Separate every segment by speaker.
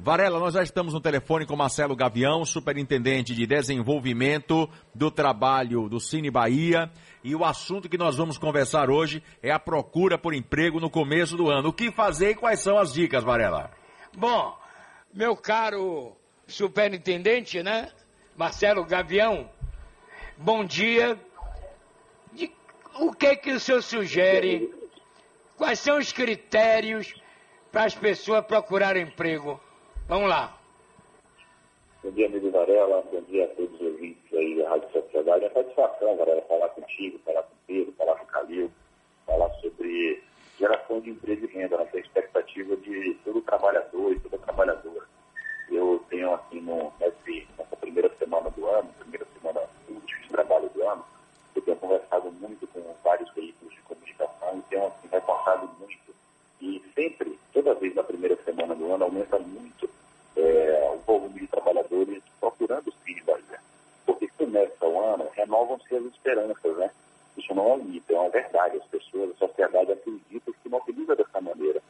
Speaker 1: Varela, nós já estamos no telefone com Marcelo Gavião, superintendente de desenvolvimento do trabalho do Cine Bahia. E o assunto que nós vamos conversar hoje é a procura por emprego no começo do ano. O que fazer e quais são as dicas, Varela?
Speaker 2: Bom, meu caro superintendente, né? Marcelo Gavião, bom dia. De, o que que o senhor sugere? Quais são os critérios para as pessoas procurarem emprego? Vamos lá.
Speaker 3: Bom dia, amigo Varela. Bom dia a todos os ouvintes aí da Rádio Sociedade. É satisfação, Varela, falar contigo, falar com o Pedro, falar com o Calil, falar sobre geração de emprego e renda, né, a expectativa de todo trabalhador e toda trabalhadora. Eu tenho aqui no, nessa primeira semana do ano, primeira semana do último trabalho do ano, eu tenho conversado muito com vários veículos de comunicação e tenho assim, reportado muito. E sempre, toda vez na primeira semana do ano, aumenta muito é, o volume de trabalhadores procurando Cine Bahia. Porque começa o ano, renovam-se as esperanças, né? Isso não é um mito, é uma verdade. As pessoas, a sociedade acredita que mobiliza dessa maneira.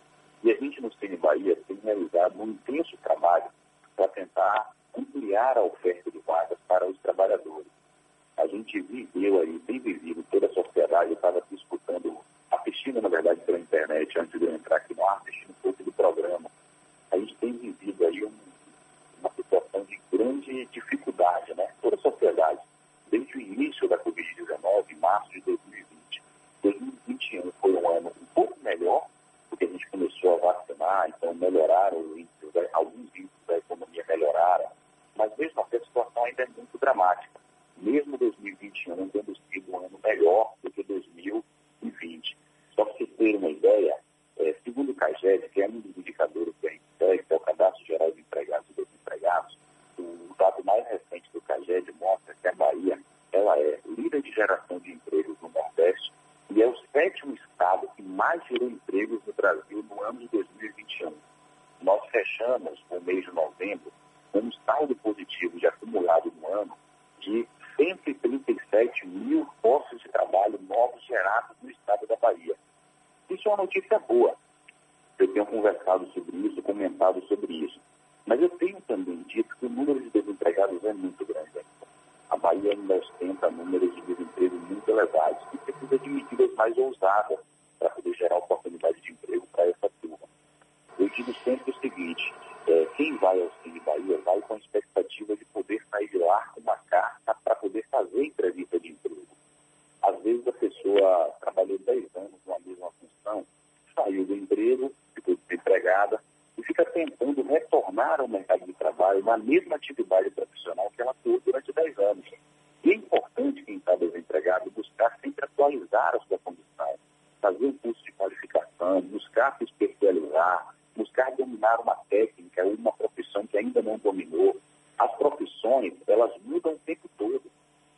Speaker 3: E a gente no Cine Bahia tem realizado um intenso trabalho para tentar ampliar a oferta de vagas para os trabalhadores. A gente viveu aí, tem vivido, toda a sociedade estava escutando, assistindo, na verdade, pela internet, antes de eu entrar aqui no ar, assistindo um pouco do programa. A gente tem vivido aí um, uma situação de grande dificuldade, né? Toda a sociedade. Desde o início da Covid-19, em março de 2020. 2021 foi um ano um pouco melhor, porque a gente começou a vacinar, então melhoraram os índices, alguns índices da economia melhoraram, mas mesmo assim a situação ainda é muito dramática. Mesmo 2021 tendo sido um ano melhor do que 2020. Só para vocês terem uma ideia, é, segundo o CAGED, que é um dos indicadores que a gente segue, que é o Cadastro Geral de Empregados e Desempregados, o dado mais recente do CAGED mostra que a Bahia ela é líder de geração de empregos no Nordeste e é o sétimo estado que mais gerou empregos no Brasil no ano de 2021. Nós fechamos o mês de novembro com um saldo positivo de acumulado no ano de 137 mil postos de trabalho novos gerados no estado da Bahia. Isso é uma notícia boa. Eu tenho conversado sobre isso, comentado sobre isso. Mas eu tenho também dito que o número de desempregados é muito grande ainda. A Bahia ainda ostenta números de desemprego muito elevados e precisa de medidas mais ousadas para poder gerar oportunidade de emprego para essa turma. Eu digo sempre o seguinte, é, quem vai ao Cine Bahia vai com a expectativa de poder sair de lá com uma carta para poder fazer entrevista de emprego. Às vezes a pessoa trabalhou 10 anos numa mesma função, saiu do emprego, ficou desempregada e fica tentando retornar ao mercado de trabalho na mesma atividade profissional que ela teve durante 10 anos. E é importante quem está desempregado buscar sempre atualizar a sua condição, fazer um curso de qualificação, buscar se especializar, buscar dominar uma ou uma profissão que ainda não dominou. As profissões, elas mudam o tempo todo.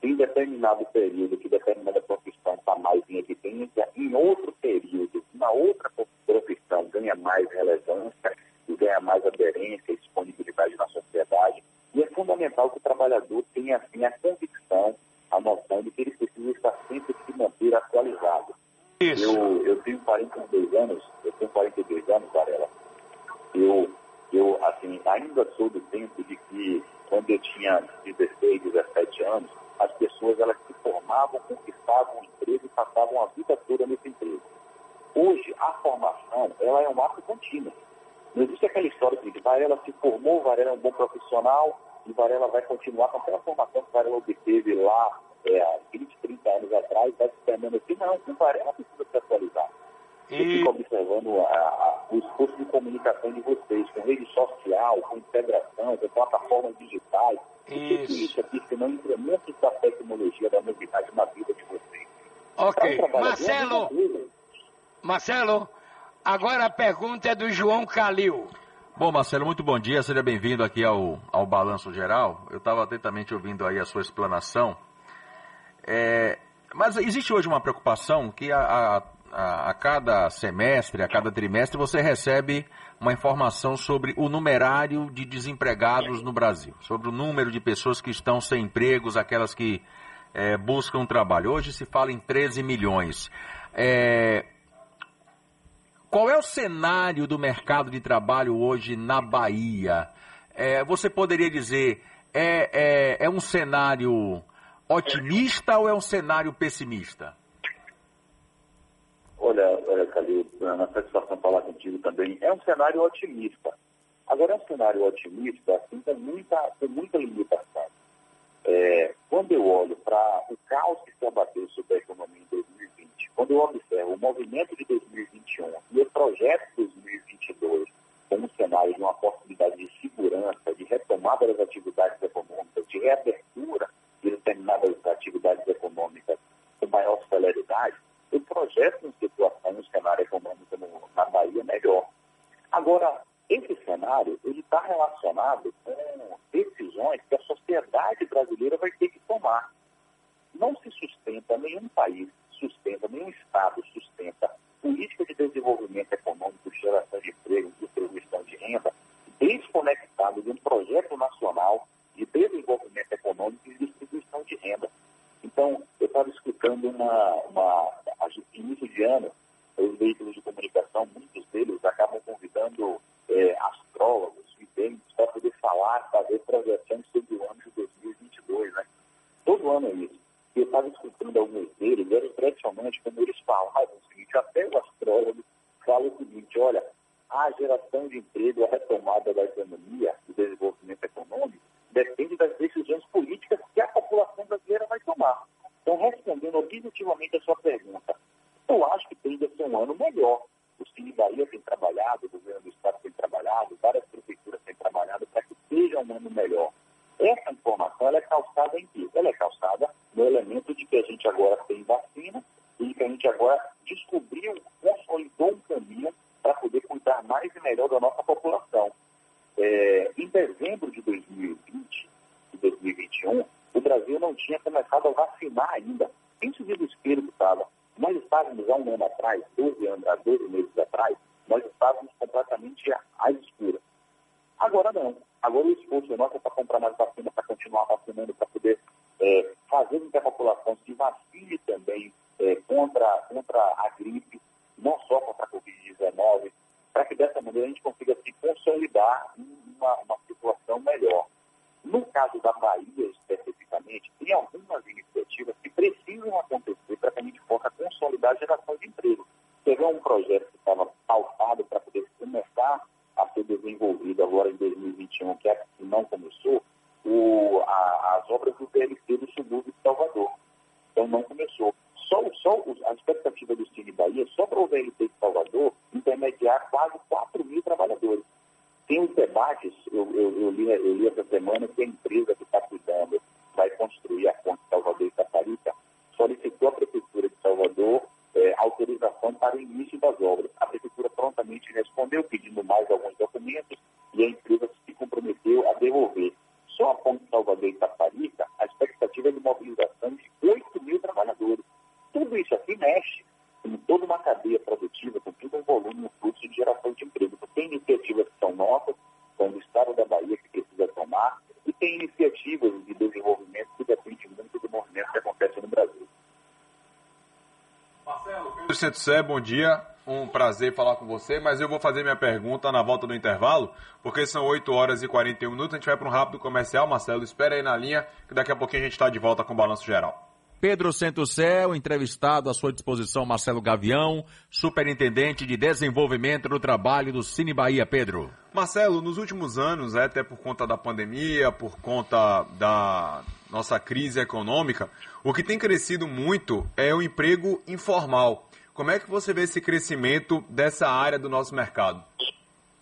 Speaker 3: Em determinado período que determinada profissão está mais em evidência, em outro período, uma outra profissão ganha mais relevância e ganha mais aderência e disponibilidade na sociedade. E é fundamental que o trabalhador tenha, assim, a convicção, a noção de que ele precisa estar sempre se manter atualizado. Isso. Eu, eu tenho 42 anos, eu tenho 42 anos, Varela. Eu, eu, assim, ainda sou do tempo de que, quando eu tinha 16, 17 anos, as pessoas elas se formavam, conquistavam um emprego e passavam a vida toda nesse emprego. Hoje, a formação, ela é um ato contínuo. Não existe aquela história de Varela se formou, Varela é um bom profissional e Varela vai continuar com aquela formação que Varela obteve lá é, há 20, 30 anos atrás, vai se permanecer. Não, o Varela precisa se atualizar. E... Eu fico observando a, a, o esforço de comunicação de vocês, com rede social, com integração, com plataformas digitais. Isso. isso aqui, se não incrementa essa tecnologia da novidade na vida de vocês.
Speaker 2: Ok. Marcelo, Marcelo, agora a pergunta é do João Calil.
Speaker 1: Bom, Marcelo, muito bom dia. Seja bem-vindo aqui ao, ao Balanço Geral. Eu estava atentamente ouvindo aí a sua explanação. É, mas existe hoje uma preocupação que a, a, a, a cada semestre, a cada trimestre, você recebe uma informação sobre o numerário de desempregados no Brasil, sobre o número de pessoas que estão sem empregos, aquelas que é, buscam trabalho. Hoje se fala em 13 milhões. É, qual é o cenário do mercado de trabalho hoje na Bahia? É, você poderia dizer, é, é, é um cenário otimista ou é um cenário pessimista?
Speaker 3: Olha, olha Calil, é uma satisfação falar contigo também. É um cenário otimista. Agora, é um cenário otimista, assim, com muita, tem muita limitação. É, quando eu olho para o caos que se abateu sobre a economia em 2020, quando eu observo o movimento de 2021 e o projeto de 2022 como cenário de uma possibilidade de segurança, de retomada das atividades não tinha começado a vacinar ainda. Pense o desespero que estava. Nós estávamos há um ano atrás, 12 anos, há 12 meses reunião. para o início das obras. A Prefeitura prontamente respondeu, pedindo mais alguns documentos
Speaker 1: Santo Sé, bom dia. Um prazer falar com você, mas eu vou fazer minha pergunta na volta do intervalo, porque são 8 horas e 41 minutos. A gente vai para um rápido comercial. Marcelo, espera aí na linha, que daqui a pouquinho a gente está de volta com o Balanço Geral. Pedro Santosé, o entrevistado à sua disposição, Marcelo Gavião, superintendente de desenvolvimento do trabalho do Cine Bahia. Pedro. Marcelo, nos últimos anos, é, até por conta da pandemia, por conta da nossa crise econômica, o que tem crescido muito é o emprego informal. Como é que você vê esse crescimento dessa área do nosso mercado?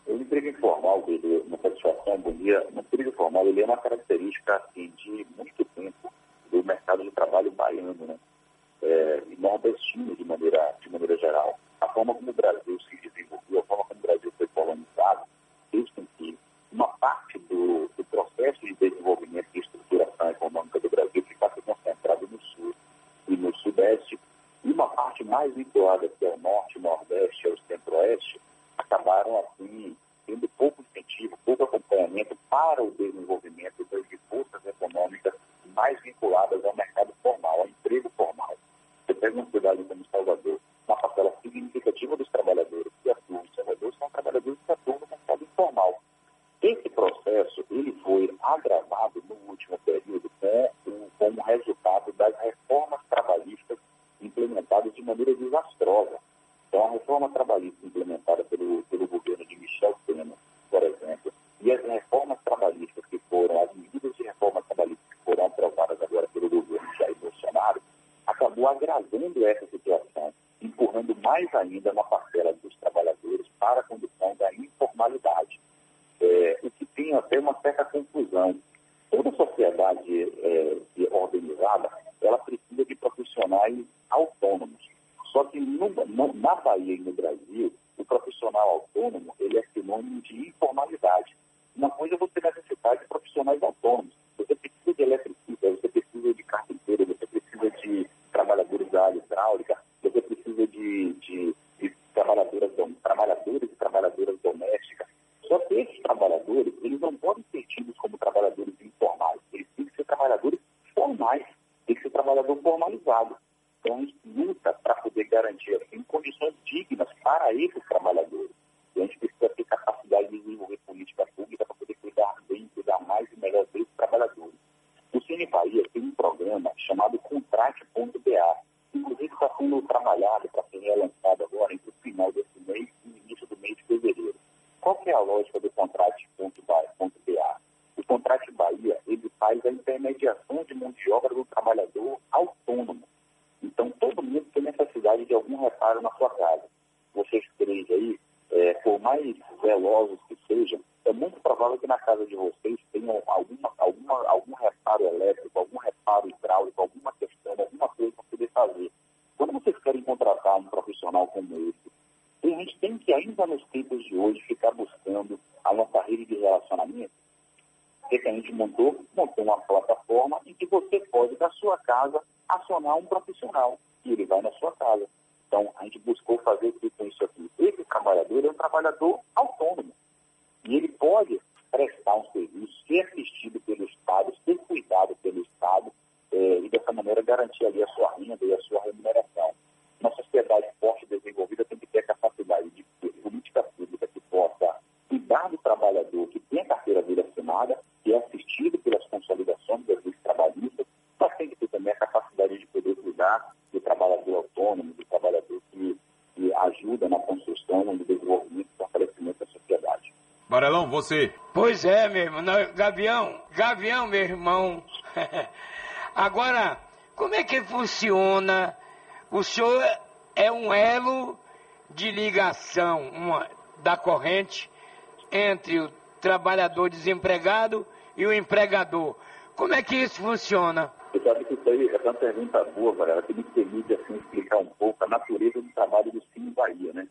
Speaker 3: O emprego informal, dele, é uma satisfação, harmonia, o emprego informal ele é uma característica assim, de muito tempo do mercado de trabalho baiano, né? É, nordestino de maneira, de maneira geral. A forma como o Brasil agravando essa situação, empurrando mais ainda uma parcela dos trabalhadores para a da informalidade. É, o que tem até uma certa confusão. Toda sociedade é, organizada, ela precisa de profissionais autônomos. Só que no, no, na Bahia e no Brasil, o profissional autônomo ele é sinônimo de informalidade. Uma coisa é você necessitar de profissionais autônomos. Você precisa de eletricista, você precisa de carpinteiro, você precisa de trabalhadores da área hidráulica, você precisa de, de, de trabalhadoras, trabalhadores e trabalhadoras domésticas. Só que esses trabalhadores, eles não podem ser tidos como trabalhadores informais. Eles têm que ser trabalhadores formais, tem que ser trabalhador formalizado. Então, a gente luta para poder garantir assim, condições dignas para esses trabalhadores. E a gente precisa ter capacidade de desenvolver política pública para poder cuidar bem, cuidar mais e melhor desses trabalhadores. O Cine Bahia tem um programa chamado Contrate.ba, inclusive está sendo trabalhado para ser relançado agora entre o final desse mês e o início do mês de fevereiro. Qual é a lógica do Contrate.ba? O Contrate Bahia, ele faz a intermediação de mão de obra do trabalhador autônomo. Então, todo mundo tem necessidade de algum reparo na sua casa. Vocês três aí, é, por mais velozes que sejam, é muito provável que na casa de vocês tenham alguma, alguma, algum reparo elétrico, algum reparo hidráulico, alguma questão, alguma coisa para poder fazer. Quando vocês querem contratar um profissional como esse, a gente tem que, ainda nos tempos de hoje, ficar buscando a nossa rede de relacionamento. O que a gente montou? Montou uma plataforma em que você pode, da sua casa, acionar um profissional e ele vai na sua casa. Então, a gente buscou fazer com isso aqui. Esse trabalhador é um trabalhador autônomo. E ele pode prestar um serviço, ser assistido pelo Estado, ser cuidado pelo Estado, eh, e dessa maneira garantir ali a sua renda e a sua remuneração. Uma sociedade forte e desenvolvida tem que ter a capacidade de ter política pública que possa cuidar do trabalhador que tem a carteira dele assinada, que é assistido pelas consolidações das leis trabalhistas, mas tem que ter também a capacidade de poder cuidar do trabalhador autônomo, do trabalhador que, que ajuda na construção, no desenvolvimento e fortalecimento da sociedade.
Speaker 1: Varelão, você.
Speaker 2: Pois é, meu irmão. Não, Gavião, Gavião, meu irmão. Agora, como é que funciona? O senhor é um elo de ligação uma, da corrente entre o trabalhador desempregado e o empregador. Como é que isso funciona?
Speaker 3: Você sabe que isso aí é uma pergunta boa, Varela, que me permite assim, explicar um pouco a natureza do trabalho do Sim Bahia, né?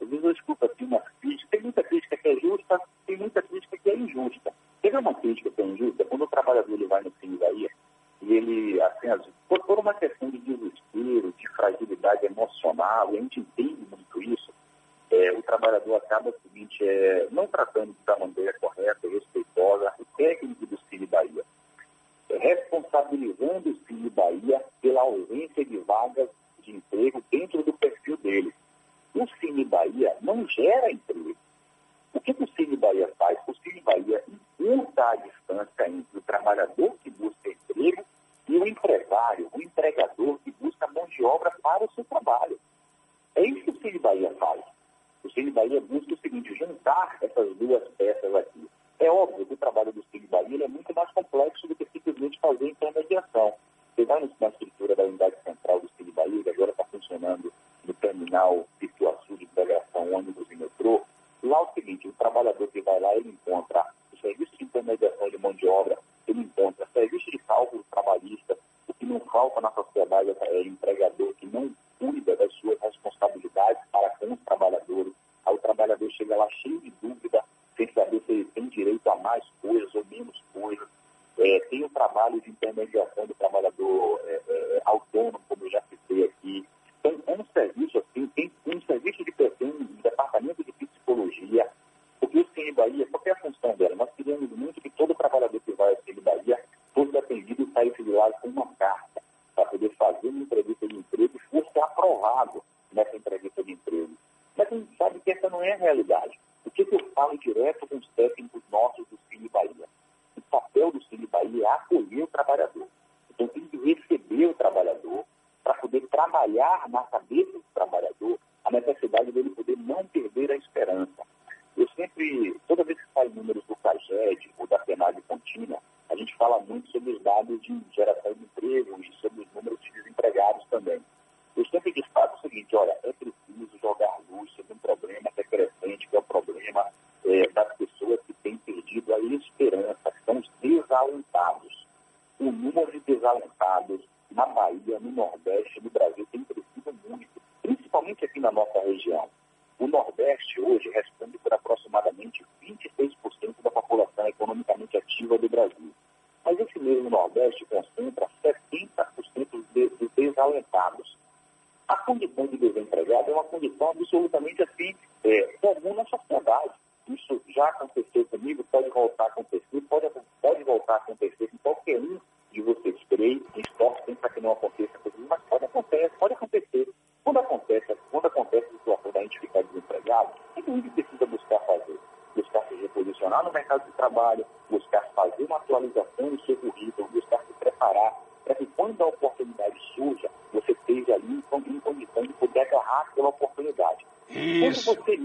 Speaker 3: Às vezes eu escuto assim uma crítica, tem muita crítica que é justa, tem muita crítica que é injusta. Teve uma crítica que é injusta quando o trabalhador ele vai no Sim Bahia e ele, assim, as, por, uma questão de desespero, de fragilidade emocional, a gente entende muito isso, é, o trabalhador acaba o seguinte, é, não tratando da maneira correta respeitosa o técnico do Cine Bahia, é, responsabilizando o Cine Bahia pela ausência de vagas de emprego dentro do perfil dele. O Cine Bahia não gera emprego. O que, que o Cine Bahia faz? O Cine Bahia encurta a distância entre o trabalhador que busca emprego e o empresário, o empregador que busca mão de obra para o seu trabalho. É isso que o Cine Bahia faz. O Cine Bahia busca o seguinte, juntar essas duas peças aqui. É óbvio que o trabalho do Cine Bahia é muito mais complexo do que simplesmente fazer intermediação. Você vai na estrutura da unidade central do Cine Bahia, que agora está funcionando no terminal Pituaçu de integração ônibus e metrô, lá é o seguinte, o trabalhador que vai lá, ele encontra o serviço de intermediação de mão de obra, ele encontra serviço de cálculo trabalhista, o que não falta na sociedade é empregador que não cuida das suas responsabilidades para com os trabalhadores. Aí o trabalhador chega lá cheio de dúvida, sem saber se ele tem direito a mais coisas ou menos coisas. É, tem o trabalho de intermediação do trabalhador é, é, autônomo, como eu já citei aqui. Então, é um serviço assim, tem um serviço de tem um departamento de psicologia, porque o Cine Bahia, qual é a função dela? Nós queríamos muito que todo trabalhador que vai ao Cine Bahia fosse atendido e saísse de lá com uma carta para poder fazer uma entrevista de emprego e fosse aprovado nessa entrevista de emprego. Mas a gente sabe que essa não é a realidade. O que, que eu falo direto com os técnicos nossos do Cine Bahia? trabalhador. Então tem que receber o trabalhador para poder trabalhar na cabeça do trabalhador a necessidade dele poder não perder a esperança. Eu sempre, toda vez que sai números do CAGED ou da PNAD contínua, a gente fala muito sobre os dados de geração de emprego e sobre os números de desempregados também. Eu sempre destaco o seguinte, olha, é preciso jogar luz sobre um problema que é crescente, que é o problema é, das pessoas que têm perdido a esperança, que são os desalentados. O número de desalentados na Bahia, no Nordeste, no Brasil, tem crescido muito, principalmente aqui na nossa região. O Nordeste hoje responde por aproximadamente 26% da população economicamente ativa do Brasil. Mas esse mesmo Nordeste concentra 70% dos desalentados. A condição de desempregado é uma condição absolutamente assim, é, comum na sociedade. Isso já aconteceu comigo, pode voltar a acontecer, pode, pode voltar a acontecer com qualquer um de vocês três, em esporte, para que não aconteça comigo, mas pode acontecer, pode acontecer. Quando acontece, quando acontece a situação da gente ficar desempregado, o que a gente precisa buscar fazer? Buscar se reposicionar no mercado de trabalho, buscar fazer uma atualização do seu currículo, buscar se preparar para que quando a oportunidade surja, você esteja ali em condição de poder agarrar aquela oportunidade.
Speaker 2: Isso.
Speaker 3: Quando você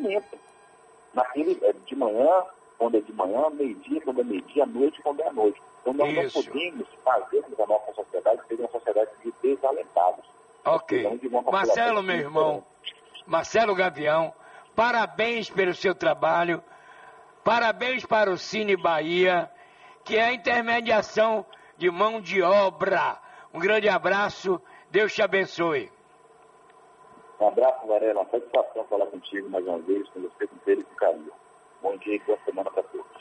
Speaker 3: momento. Naquele, é, de manhã, quando é de manhã, meio-dia, quando é meio-dia, à noite, quando é à noite. Então nós
Speaker 2: Isso.
Speaker 3: não podemos fazer da nossa sociedade ser uma sociedade de desalentados.
Speaker 2: Ok.
Speaker 3: População
Speaker 2: Marcelo, meu irmão, Marcelo Gavião, parabéns pelo seu trabalho, parabéns para o Cine Bahia, que é a intermediação de mão de obra. Um grande abraço, Deus te abençoe.
Speaker 3: Um abraço, Varela. Uma satisfação falar contigo mais uma vez, com você, com ele e com carinho. Bom dia e boa semana